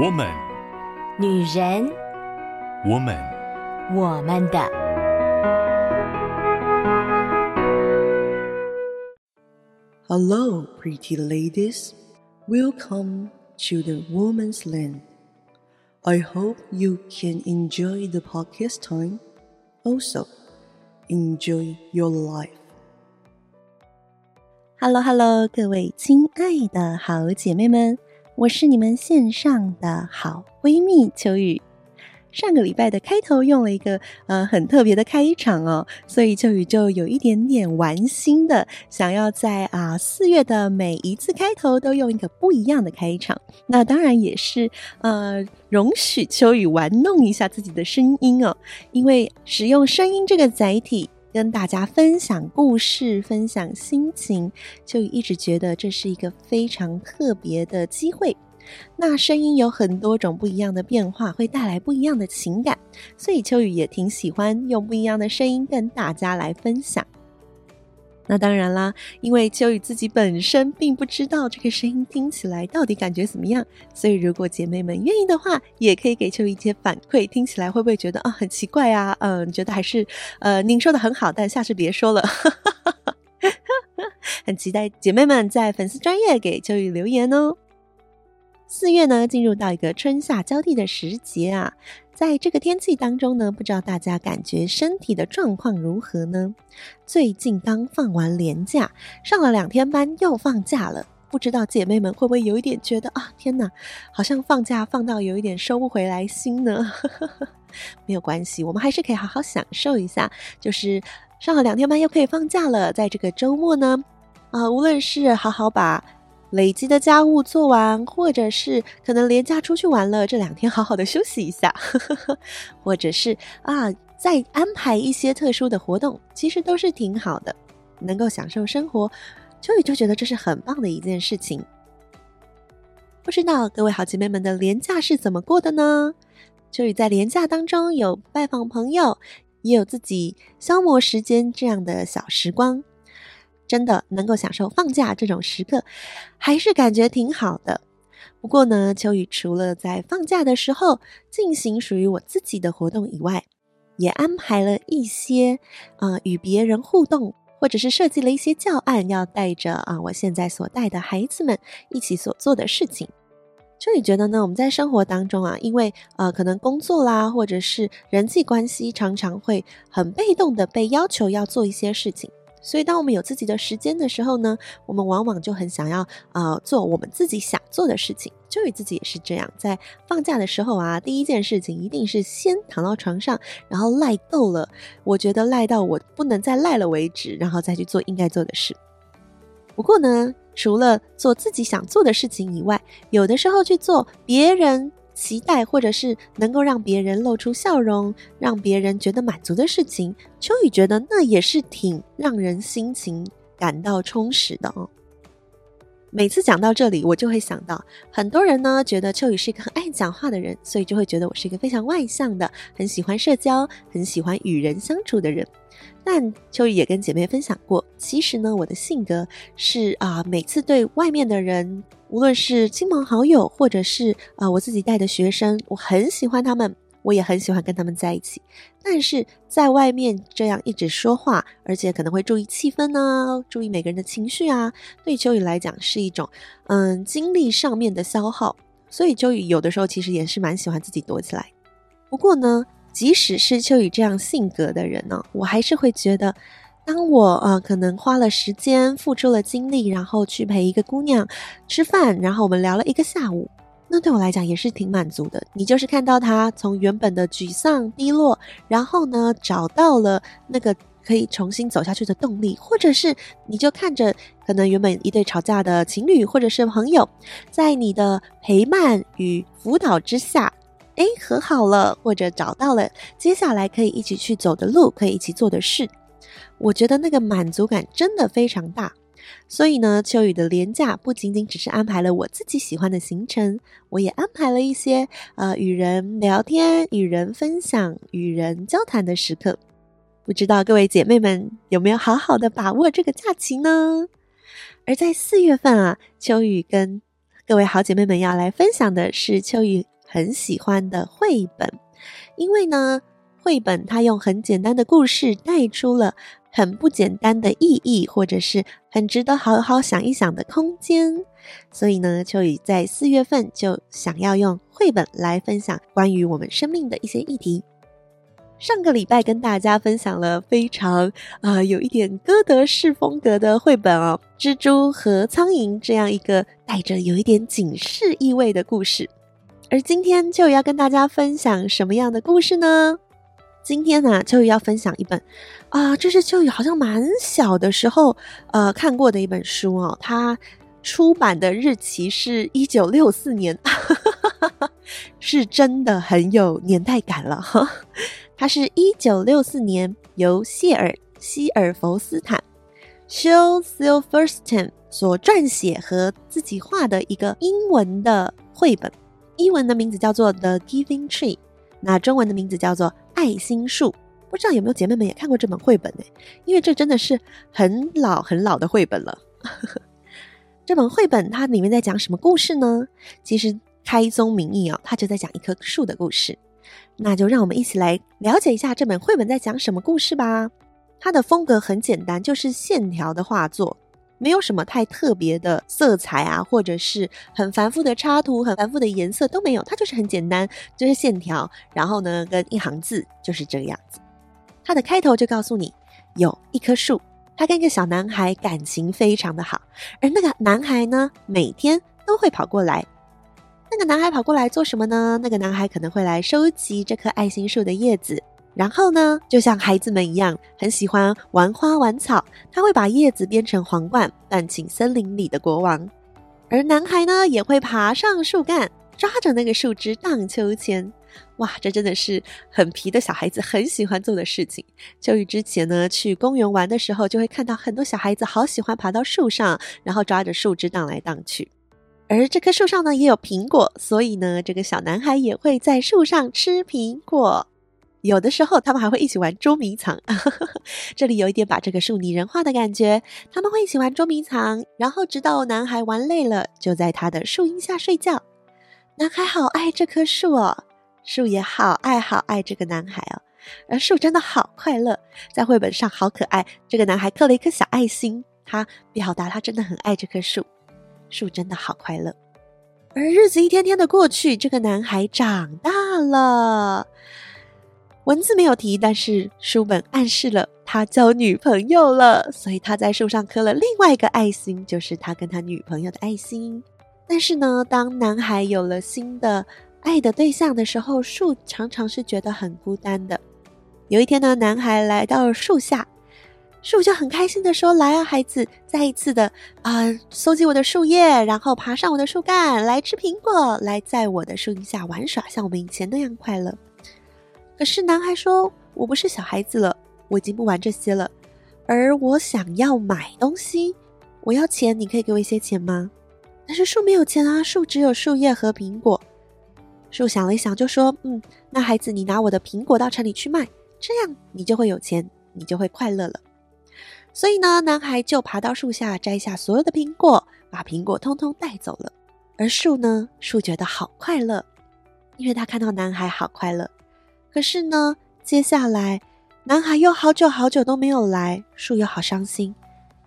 我们，女人，我们，我们的。Hello, pretty ladies. Welcome to the Woman's Land. I hope you can enjoy the podcast time. Also, enjoy your life. Hello, Hello，各位亲爱的好姐妹们， 我是你们线上的好闺蜜秋雨。上个礼拜的开头用了一个呃很特别的开场哦，所以秋雨就有一点点玩心的，想要在啊四月的每一次开头都用一个不一样的开场。那当然也是呃容许秋雨玩弄一下自己的声音哦，因为使用声音这个载体。跟大家分享故事，分享心情，秋雨一直觉得这是一个非常特别的机会。那声音有很多种不一样的变化，会带来不一样的情感，所以秋雨也挺喜欢用不一样的声音跟大家来分享。那当然啦，因为秋雨自己本身并不知道这个声音听起来到底感觉怎么样，所以如果姐妹们愿意的话，也可以给秋雨一些反馈，听起来会不会觉得啊很奇怪啊？嗯，觉得还是呃您说的很好，但下次别说了。很期待姐妹们在粉丝专业给秋雨留言哦。四月呢，进入到一个春夏交替的时节啊。在这个天气当中呢，不知道大家感觉身体的状况如何呢？最近刚放完连假，上了两天班又放假了，不知道姐妹们会不会有一点觉得啊，天哪，好像放假放到有一点收不回来心呢？没有关系，我们还是可以好好享受一下，就是上了两天班又可以放假了，在这个周末呢，啊，无论是好好把。累积的家务做完，或者是可能连假出去玩了，这两天好好的休息一下，呵呵呵，或者是啊，再安排一些特殊的活动，其实都是挺好的，能够享受生活，秋雨就觉得这是很棒的一件事情。不知道各位好姐妹们的连假是怎么过的呢？秋雨在连假当中有拜访朋友，也有自己消磨时间这样的小时光。真的能够享受放假这种时刻，还是感觉挺好的。不过呢，秋雨除了在放假的时候进行属于我自己的活动以外，也安排了一些啊、与别人互动，或者是设计了一些教案，要带着啊、我现在所带的孩子们一起所做的事情。秋雨觉得呢，我们在生活当中啊，因为呃可能工作啦，或者是人际关系，常常会很被动的被要求要做一些事情。所以，当我们有自己的时间的时候呢，我们往往就很想要呃做我们自己想做的事情。秋雨自己也是这样，在放假的时候啊，第一件事情一定是先躺到床上，然后赖够了，我觉得赖到我不能再赖了为止，然后再去做应该做的事。不过呢，除了做自己想做的事情以外，有的时候去做别人。期待或者是能够让别人露出笑容，让别人觉得满足的事情，秋雨觉得那也是挺让人心情感到充实的哦。每次讲到这里，我就会想到很多人呢，觉得秋雨是一个很爱讲话的人，所以就会觉得我是一个非常外向的，很喜欢社交，很喜欢与人相处的人。但秋雨也跟姐妹分享过，其实呢，我的性格是啊、每次对外面的人，无论是亲朋好友，或者是啊、我自己带的学生，我很喜欢他们，我也很喜欢跟他们在一起。但是在外面这样一直说话，而且可能会注意气氛呢、注意每个人的情绪啊，对秋雨来讲是一种嗯精力上面的消耗。所以秋雨有的时候其实也是蛮喜欢自己躲起来。不过呢。即使是秋雨这样性格的人呢，我还是会觉得，当我呃可能花了时间、付出了精力，然后去陪一个姑娘吃饭，然后我们聊了一个下午，那对我来讲也是挺满足的。你就是看到他从原本的沮丧、低落，然后呢找到了那个可以重新走下去的动力，或者是你就看着可能原本一对吵架的情侣或者是朋友，在你的陪伴与辅导之下。哎，和好了，或者找到了接下来可以一起去走的路，可以一起做的事，我觉得那个满足感真的非常大。所以呢，秋雨的连假不仅仅只是安排了我自己喜欢的行程，我也安排了一些呃与人聊天、与人分享、与人交谈的时刻。不知道各位姐妹们有没有好好的把握这个假期呢？而在四月份啊，秋雨跟各位好姐妹们要来分享的是秋雨很喜欢的绘本，因为呢，绘本它用很简单的故事带出了很不简单的意义，或者是很值得好好想一想的空间。所以呢，秋雨在四月份就想要用绘本来分享关于我们生命的一些议题。上个礼拜跟大家分享了非常呃有一点歌德式风格的绘本哦，《蜘蛛和苍蝇》这样一个带着有一点警示意味的故事。而今天就要跟大家分享什么样的故事呢？今天呢，秋雨要分享一本啊，这是秋雨好像蛮小的时候呃看过的一本书哦，它出版的日期是一九六四年，是真的很有年代感了哈。它是一九六四年由谢尔希尔弗斯坦 Shel Silverstein 所撰写和自己画的一个英文的绘本，英文的名字叫做《The Giving Tree》，那中文的名字叫做《爱心树》。不知道有没有姐妹们也看过这本绘本呢？因为这真的是很老很老的绘本了。这本绘本它里面在讲什么故事呢？其实开宗明义啊、哦，它就在讲一棵树的故事。那就让我们一起来了解一下这本绘本在讲什么故事吧。它的风格很简单，就是线条的画作，没有什么太特别的色彩啊，或者是很繁复的插图、很繁复的颜色都没有。它就是很简单，就是线条，然后呢，跟一行字就是这个样子。它的开头就告诉你，有一棵树，它跟一个小男孩感情非常的好，而那个男孩呢，每天都会跑过来。那个男孩跑过来做什么呢？那个男孩可能会来收集这棵爱心树的叶子，然后呢，就像孩子们一样，很喜欢玩花玩草。他会把叶子编成皇冠，扮请森林里的国王。而男孩呢，也会爬上树干，抓着那个树枝荡秋千。哇，这真的是很皮的小孩子很喜欢做的事情。秋雨之前呢，去公园玩的时候，就会看到很多小孩子好喜欢爬到树上，然后抓着树枝荡来荡去。而这棵树上呢，也有苹果，所以呢，这个小男孩也会在树上吃苹果。有的时候，他们还会一起玩捉迷藏。这里有一点把这个树拟人化的感觉。他们会一起玩捉迷藏，然后直到男孩玩累了，就在他的树荫下睡觉。男孩好爱这棵树哦，树也好爱好爱这个男孩哦。而树真的好快乐，在绘本上好可爱。这个男孩刻了一颗小爱心，他表达他真的很爱这棵树。树真的好快乐，而日子一天天的过去，这个男孩长大了。文字没有提，但是书本暗示了他交女朋友了，所以他在树上刻了另外一个爱心，就是他跟他女朋友的爱心。但是呢，当男孩有了新的爱的对象的时候，树常常是觉得很孤单的。有一天呢，男孩来到了树下。树就很开心的说：“来啊，孩子，再一次的啊，搜集我的树叶，然后爬上我的树干，来吃苹果，来在我的树荫下玩耍，像我们以前那样快乐。”可是男孩说：“我不是小孩子了，我已经不玩这些了，而我想要买东西，我要钱，你可以给我一些钱吗？”但是树没有钱啊，树只有树叶和苹果。树想了一想，就说：“嗯，那孩子，你拿我的苹果到城里去卖，这样你就会有钱，你就会快乐了。”所以呢，男孩就爬到树下，摘下所有的苹果，把苹果通通带走了。而树呢，树觉得好快乐，因为他看到男孩好快乐。可是呢，接下来男孩又好久好久都没有来，树又好伤心。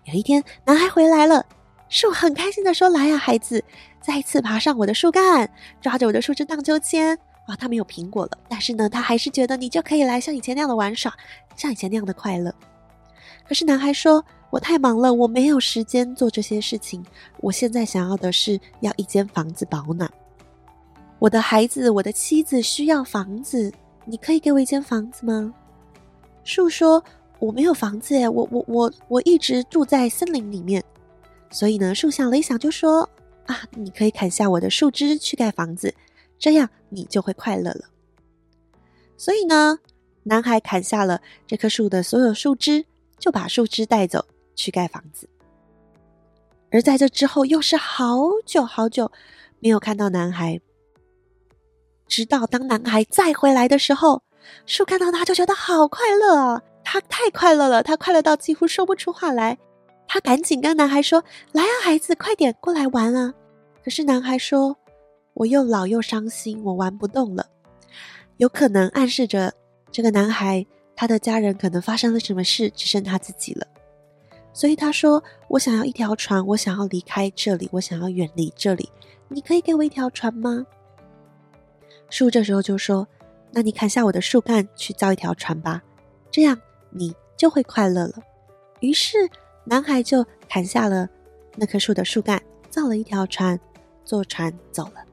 有一天，男孩回来了，树很开心地说：“来呀，孩子，再次爬上我的树干，抓着我的树枝荡秋千。哇，他没有苹果了，但是呢，他还是觉得你就可以来像以前那样的玩耍，像以前那样的快乐。”可是男孩说：“我太忙了，我没有时间做这些事情。我现在想要的是要一间房子保暖。我的孩子，我的妻子需要房子，你可以给我一间房子吗？”树说：“我没有房子，我我我我一直住在森林里面。”所以呢，树想了一想，就说：“啊，你可以砍下我的树枝去盖房子，这样你就会快乐了。”所以呢，男孩砍下了这棵树的所有树枝。就把树枝带走去盖房子，而在这之后又是好久好久没有看到男孩，直到当男孩再回来的时候，树看到他就觉得好快乐啊！他太快乐了，他快乐到几乎说不出话来。他赶紧跟男孩说：“来啊，孩子，快点过来玩啊！”可是男孩说：“我又老又伤心，我玩不动了。”有可能暗示着这个男孩他的家人可能发生了什么事，只剩他自己了。所以他说：“我想要一条船，我想要离开这里，我想要远离这里。你可以给我一条船吗？”树这时候就说：“那你砍下我的树干去造一条船吧，这样你就会快乐了。”于是男孩就砍下了那棵树的树干，造了一条船，坐船走了。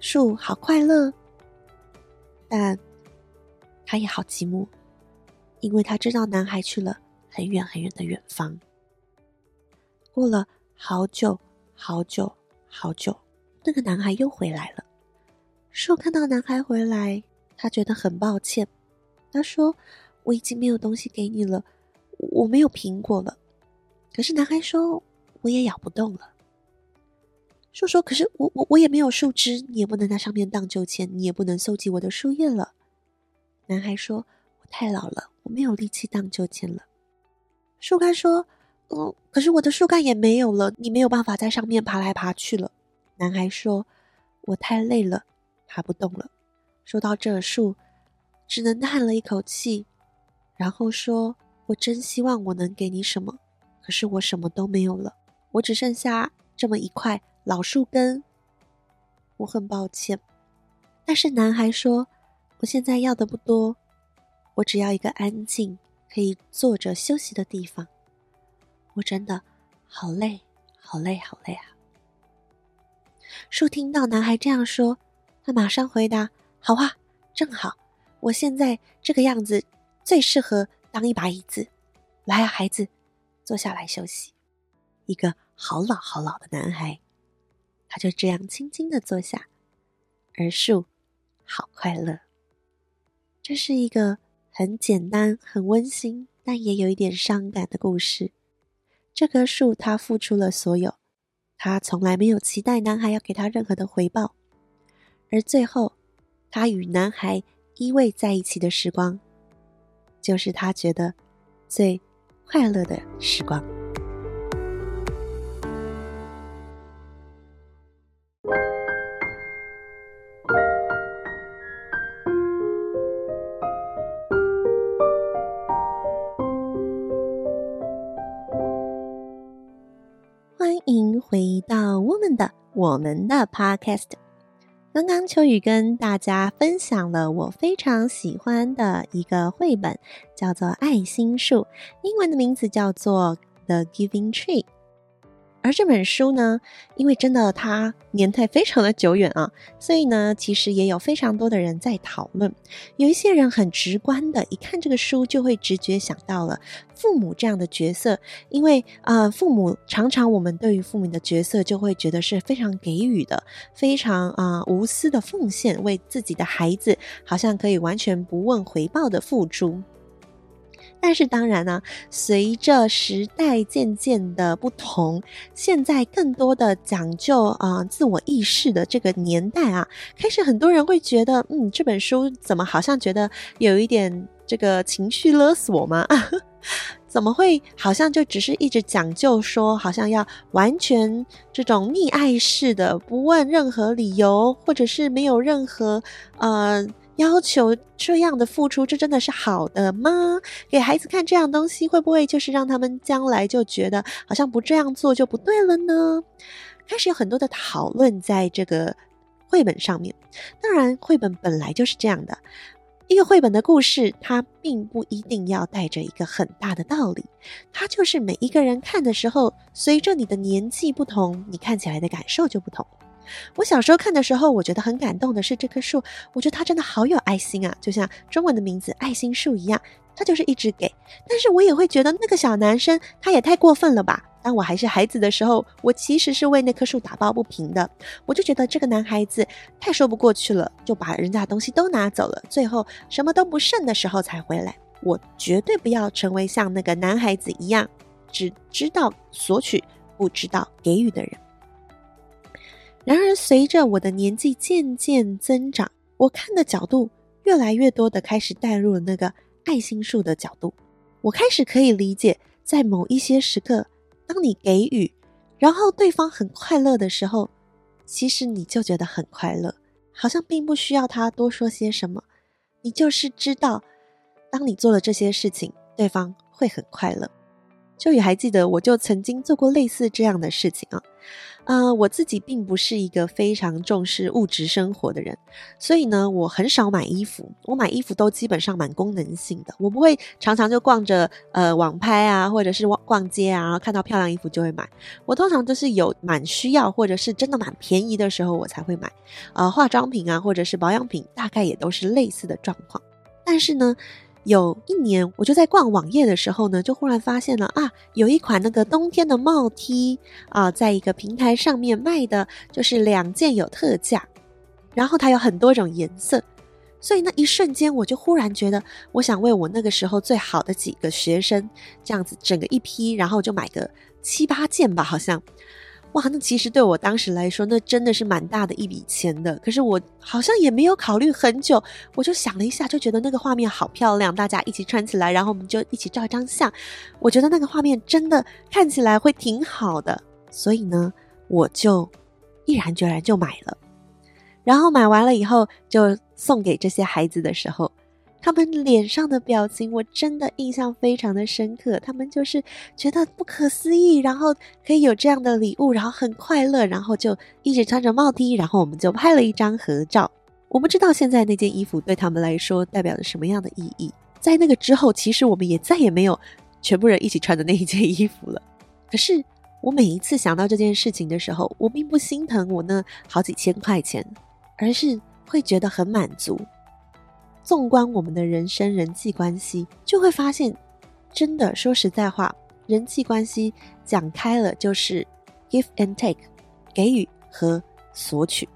树好快乐，但他也好寂寞，因为他知道男孩去了很远很远的远方。过了好久好久好久，那个男孩又回来了。树看到男孩回来，他觉得很抱歉。他说：“我已经没有东西给你了，我没有苹果了。”可是男孩说：“我也咬不动了。”树说：“可是我我我也没有树枝，你也不能在上面荡秋千，你也不能搜集我的树叶了。”男孩说：“我太老了，我没有力气荡秋千了。”树干说：“嗯，可是我的树干也没有了，你没有办法在上面爬来爬去了。”男孩说：“我太累了。”爬不动了。说到这，树只能叹了一口气，然后说：“我真希望我能给你什么，可是我什么都没有了，我只剩下这么一块老树根。我很抱歉。”但是男孩说：“我现在要的不多，我只要一个安静可以坐着休息的地方。我真的好累，好累，好累啊！”树听到男孩这样说。他马上回答：“好啊，正好，我现在这个样子最适合当一把椅子。来啊，孩子，坐下来休息。”一个好老好老的男孩，他就这样轻轻的坐下，而树好快乐。这是一个很简单、很温馨，但也有一点伤感的故事。这棵树，他付出了所有，他从来没有期待男孩要给他任何的回报。而最后，他与男孩依偎在一起的时光，就是他觉得最快乐的时光。欢迎回到我们的我们的 Podcast。刚刚秋雨跟大家分享了我非常喜欢的一个绘本，叫做《爱心树》，英文的名字叫做《The Giving Tree》。而这本书呢，因为真的它年代非常的久远啊，所以呢，其实也有非常多的人在讨论。有一些人很直观的，一看这个书就会直觉想到了父母这样的角色，因为呃，父母常常我们对于父母的角色就会觉得是非常给予的，非常啊、无私的奉献，为自己的孩子好像可以完全不问回报的付出。但是当然呢、啊，随着时代渐渐的不同，现在更多的讲究啊、自我意识的这个年代啊，开始很多人会觉得，嗯，这本书怎么好像觉得有一点这个情绪勒索吗？怎么会好像就只是一直讲究说，好像要完全这种溺爱式的，不问任何理由，或者是没有任何呃。要求这样的付出，这真的是好的吗？给孩子看这样东西，会不会就是让他们将来就觉得好像不这样做就不对了呢？开始有很多的讨论在这个绘本上面。当然，绘本本来就是这样的，一个绘本的故事，它并不一定要带着一个很大的道理，它就是每一个人看的时候，随着你的年纪不同，你看起来的感受就不同。我小时候看的时候，我觉得很感动的是这棵树，我觉得它真的好有爱心啊，就像中文的名字“爱心树”一样，它就是一直给。但是我也会觉得那个小男生他也太过分了吧？当我还是孩子的时候，我其实是为那棵树打抱不平的。我就觉得这个男孩子太说不过去了，就把人家东西都拿走了，最后什么都不剩的时候才回来。我绝对不要成为像那个男孩子一样，只知道索取，不知道给予的人。然而，随着我的年纪渐渐增长，我看的角度越来越多的开始带入了那个爱心树的角度。我开始可以理解，在某一些时刻，当你给予，然后对方很快乐的时候，其实你就觉得很快乐，好像并不需要他多说些什么，你就是知道，当你做了这些事情，对方会很快乐。秋雨还记得，我就曾经做过类似这样的事情啊。呃，我自己并不是一个非常重视物质生活的人，所以呢，我很少买衣服。我买衣服都基本上蛮功能性的，我不会常常就逛着呃网拍啊，或者是逛逛街啊，然后看到漂亮衣服就会买。我通常都是有蛮需要，或者是真的蛮便宜的时候，我才会买。呃，化妆品啊，或者是保养品，大概也都是类似的状况。但是呢，有一年，我就在逛网页的时候呢，就忽然发现了啊，有一款那个冬天的帽 T 啊，在一个平台上面卖的，就是两件有特价，然后它有很多种颜色，所以那一瞬间我就忽然觉得，我想为我那个时候最好的几个学生这样子整个一批，然后就买个七八件吧，好像。哇，那其实对我当时来说，那真的是蛮大的一笔钱的。可是我好像也没有考虑很久，我就想了一下，就觉得那个画面好漂亮，大家一起穿起来，然后我们就一起照一张相。我觉得那个画面真的看起来会挺好的，所以呢，我就毅然决然就买了。然后买完了以后，就送给这些孩子的时候。他们脸上的表情，我真的印象非常的深刻。他们就是觉得不可思议，然后可以有这样的礼物，然后很快乐，然后就一直穿着帽 T，然后我们就拍了一张合照。我不知道现在那件衣服对他们来说代表着什么样的意义。在那个之后，其实我们也再也没有全部人一起穿的那一件衣服了。可是我每一次想到这件事情的时候，我并不心疼我那好几千块钱，而是会觉得很满足。纵观我们的人生人际关系，就会发现，真的说实在话，人际关系讲开了就是 give and take，给予和索取。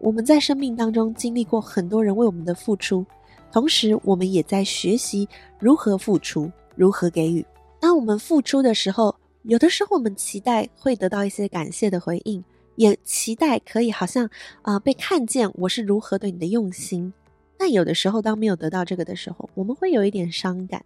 我们在生命当中经历过很多人为我们的付出，同时我们也在学习如何付出，如何给予。当我们付出的时候，有的时候我们期待会得到一些感谢的回应，也期待可以好像啊、被看见我是如何对你的用心。但有的时候，当没有得到这个的时候，我们会有一点伤感；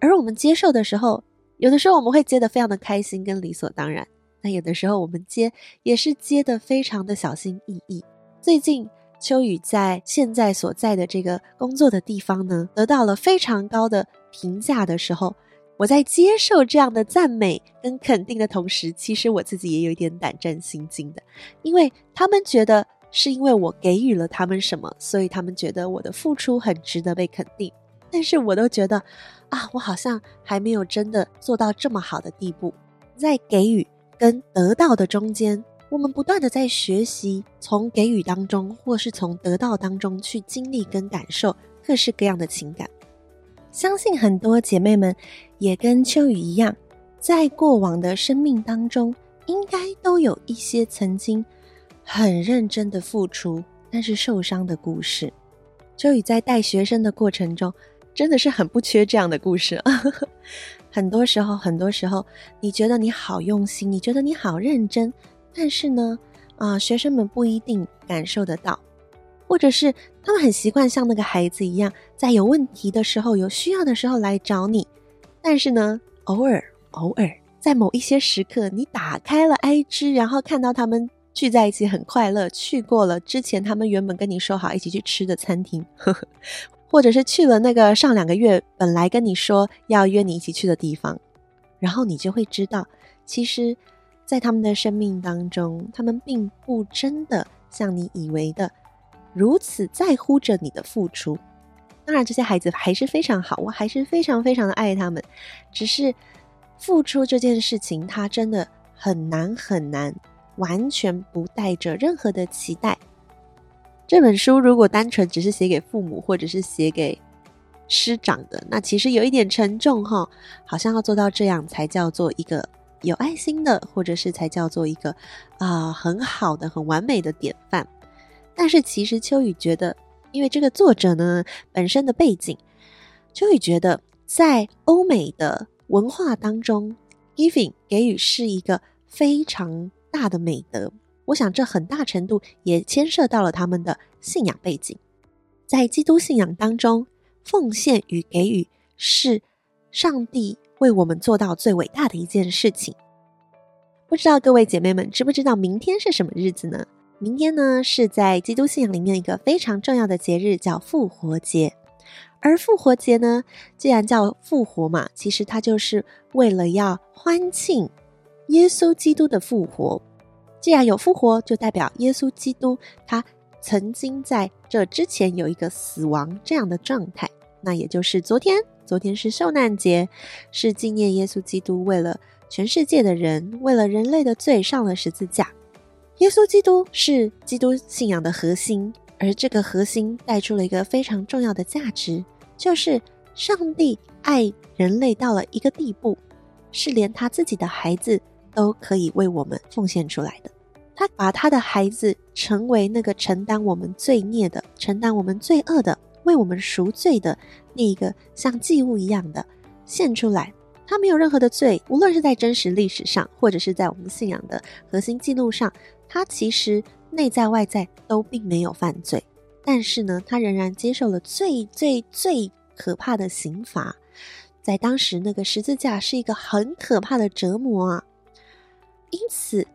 而我们接受的时候，有的时候我们会接得非常的开心跟理所当然。但有的时候，我们接也是接得非常的小心翼翼。最近，秋雨在现在所在的这个工作的地方呢，得到了非常高的评价的时候，我在接受这样的赞美跟肯定的同时，其实我自己也有一点胆战心惊的，因为他们觉得。是因为我给予了他们什么，所以他们觉得我的付出很值得被肯定。但是我都觉得，啊，我好像还没有真的做到这么好的地步。在给予跟得到的中间，我们不断的在学习，从给予当中，或是从得到当中去经历跟感受各式各样的情感。相信很多姐妹们也跟秋雨一样，在过往的生命当中，应该都有一些曾经。很认真的付出，但是受伤的故事。秋雨在带学生的过程中，真的是很不缺这样的故事。很多时候，很多时候，你觉得你好用心，你觉得你好认真，但是呢，啊、学生们不一定感受得到，或者是他们很习惯像那个孩子一样，在有问题的时候、有需要的时候来找你，但是呢，偶尔，偶尔，在某一些时刻，你打开了 IG，然后看到他们。聚在一起很快乐，去过了之前他们原本跟你说好一起去吃的餐厅，呵呵，或者是去了那个上两个月本来跟你说要约你一起去的地方，然后你就会知道，其实，在他们的生命当中，他们并不真的像你以为的如此在乎着你的付出。当然，这些孩子还是非常好，我还是非常非常的爱他们，只是付出这件事情，它真的很难很难。完全不带着任何的期待。这本书如果单纯只是写给父母或者是写给师长的，那其实有一点沉重哈，好像要做到这样才叫做一个有爱心的，或者是才叫做一个啊、很好的、很完美的典范。但是其实秋雨觉得，因为这个作者呢本身的背景，秋雨觉得在欧美的文化当中，giving 给予是一个非常大的美德，我想这很大程度也牵涉到了他们的信仰背景。在基督信仰当中，奉献与给予是上帝为我们做到最伟大的一件事情。不知道各位姐妹们知不知道明天是什么日子呢？明天呢，是在基督信仰里面一个非常重要的节日，叫复活节。而复活节呢，既然叫复活嘛，其实它就是为了要欢庆耶稣基督的复活。既然有复活，就代表耶稣基督他曾经在这之前有一个死亡这样的状态。那也就是昨天，昨天是受难节，是纪念耶稣基督为了全世界的人，为了人类的罪上了十字架。耶稣基督是基督信仰的核心，而这个核心带出了一个非常重要的价值，就是上帝爱人类到了一个地步，是连他自己的孩子都可以为我们奉献出来的。他把他的孩子成为那个承担我们罪孽的、承担我们罪恶的、为我们赎罪的那一个像祭物一样的献出来。他没有任何的罪，无论是在真实历史上，或者是在我们信仰的核心记录上，他其实内在外在都并没有犯罪。但是呢，他仍然接受了最最最可怕的刑罚。在当时，那个十字架是一个很可怕的折磨啊。因此，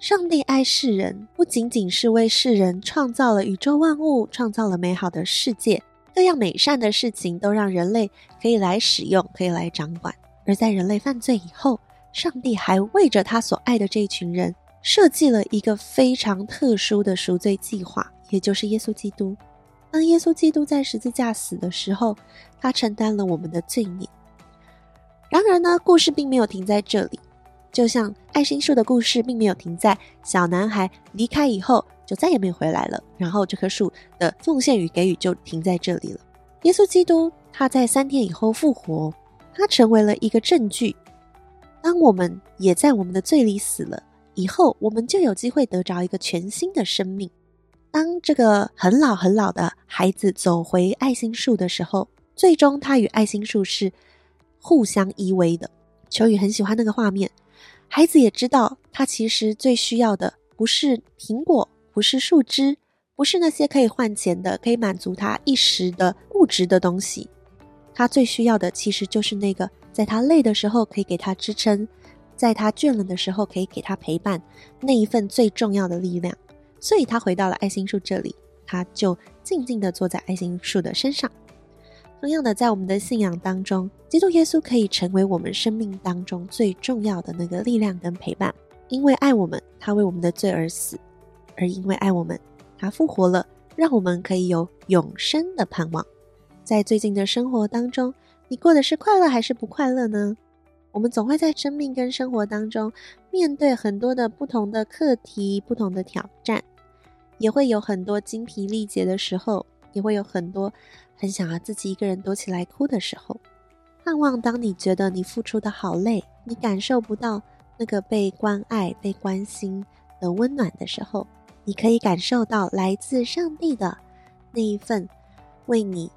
上帝爱世人，不仅仅是为世人创造了宇宙万物，创造了美好的世界，各样美善的事情都让人类可以来使用，可以来掌管。而在人类犯罪以后，上帝还为着他所爱的这一群人设计了一个非常特殊的赎罪计划，也就是耶稣基督。当耶稣基督在十字架死的时候，他承担了我们的罪孽。然而呢，故事并没有停在这里，就像爱心树的故事并没有停在小男孩离开以后就再也没有回来了，然后这棵树的奉献与给予就停在这里了。耶稣基督他在三天以后复活。它成为了一个证据。当我们也在我们的罪里死了以后，我们就有机会得着一个全新的生命。当这个很老很老的孩子走回爱心树的时候，最终他与爱心树是互相依偎的。秋雨很喜欢那个画面。孩子也知道，他其实最需要的不是苹果，不是树枝，不是那些可以换钱的、可以满足他一时的物质的东西。他最需要的其实就是那个，在他累的时候可以给他支撑，在他倦了的时候可以给他陪伴，那一份最重要的力量。所以他回到了爱心树这里，他就静静地坐在爱心树的身上。同样的，在我们的信仰当中，基督耶稣可以成为我们生命当中最重要的那个力量跟陪伴，因为爱我们，他为我们的罪而死，而因为爱我们，他复活了，让我们可以有永生的盼望。在最近的生活当中，你过的是快乐还是不快乐呢？我们总会在生命跟生活当中面对很多的不同的课题、不同的挑战，也会有很多精疲力竭的时候，也会有很多很想要自己一个人躲起来哭的时候。盼望当你觉得你付出的好累，你感受不到那个被关爱、被关心的温暖的时候，你可以感受到来自上帝的那一份为你。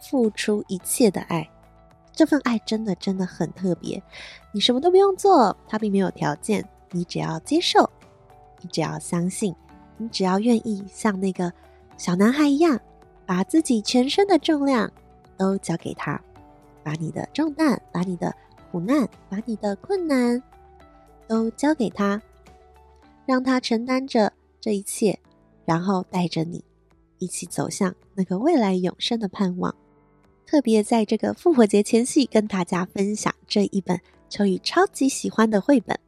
付出一切的爱，这份爱真的真的很特别。你什么都不用做，它并没有条件，你只要接受，你只要相信，你只要愿意像那个小男孩一样，把自己全身的重量都交给他，把你的重担、把你的苦难、把你的困难都交给他，让他承担着这一切，然后带着你一起走向那个未来永生的盼望。特别在这个复活节前夕，跟大家分享这一本秋雨超级喜欢的绘本，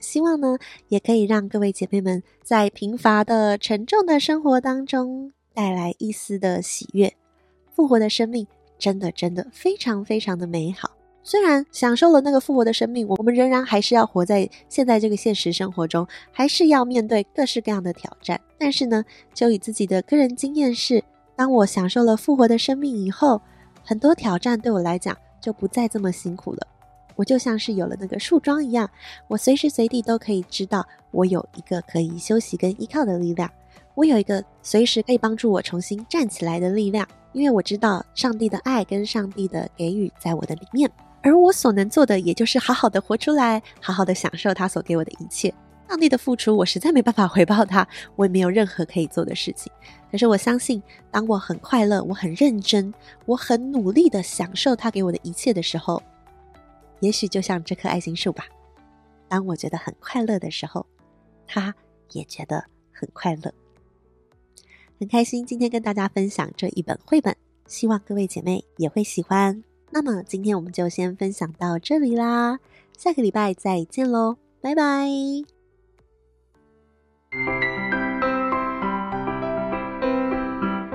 希望呢也可以让各位姐妹们在贫乏的沉重的生活当中带来一丝的喜悦。复活的生命真的真的非常非常的美好。虽然享受了那个复活的生命，我们仍然还是要活在现在这个现实生活中，还是要面对各式各样的挑战。但是呢，就以自己的个人经验是，当我享受了复活的生命以后。很多挑战对我来讲就不再这么辛苦了，我就像是有了那个树桩一样，我随时随地都可以知道我有一个可以休息跟依靠的力量，我有一个随时可以帮助我重新站起来的力量，因为我知道上帝的爱跟上帝的给予在我的里面，而我所能做的也就是好好的活出来，好好的享受他所给我的一切。上帝的付出，我实在没办法回报他，我也没有任何可以做的事情。可是我相信，当我很快乐，我很认真，我很努力的享受他给我的一切的时候，也许就像这棵爱心树吧，当我觉得很快乐的时候，他也觉得很快乐。很开心今天跟大家分享这一本绘本，希望各位姐妹也会喜欢。那么今天我们就先分享到这里啦，下个礼拜再见喽，拜拜。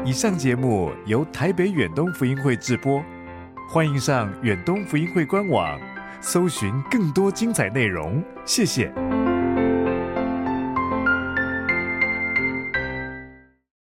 以上节目由台北远东福音会制播，欢迎上远东福音会官网，搜寻更多精彩内容。谢谢。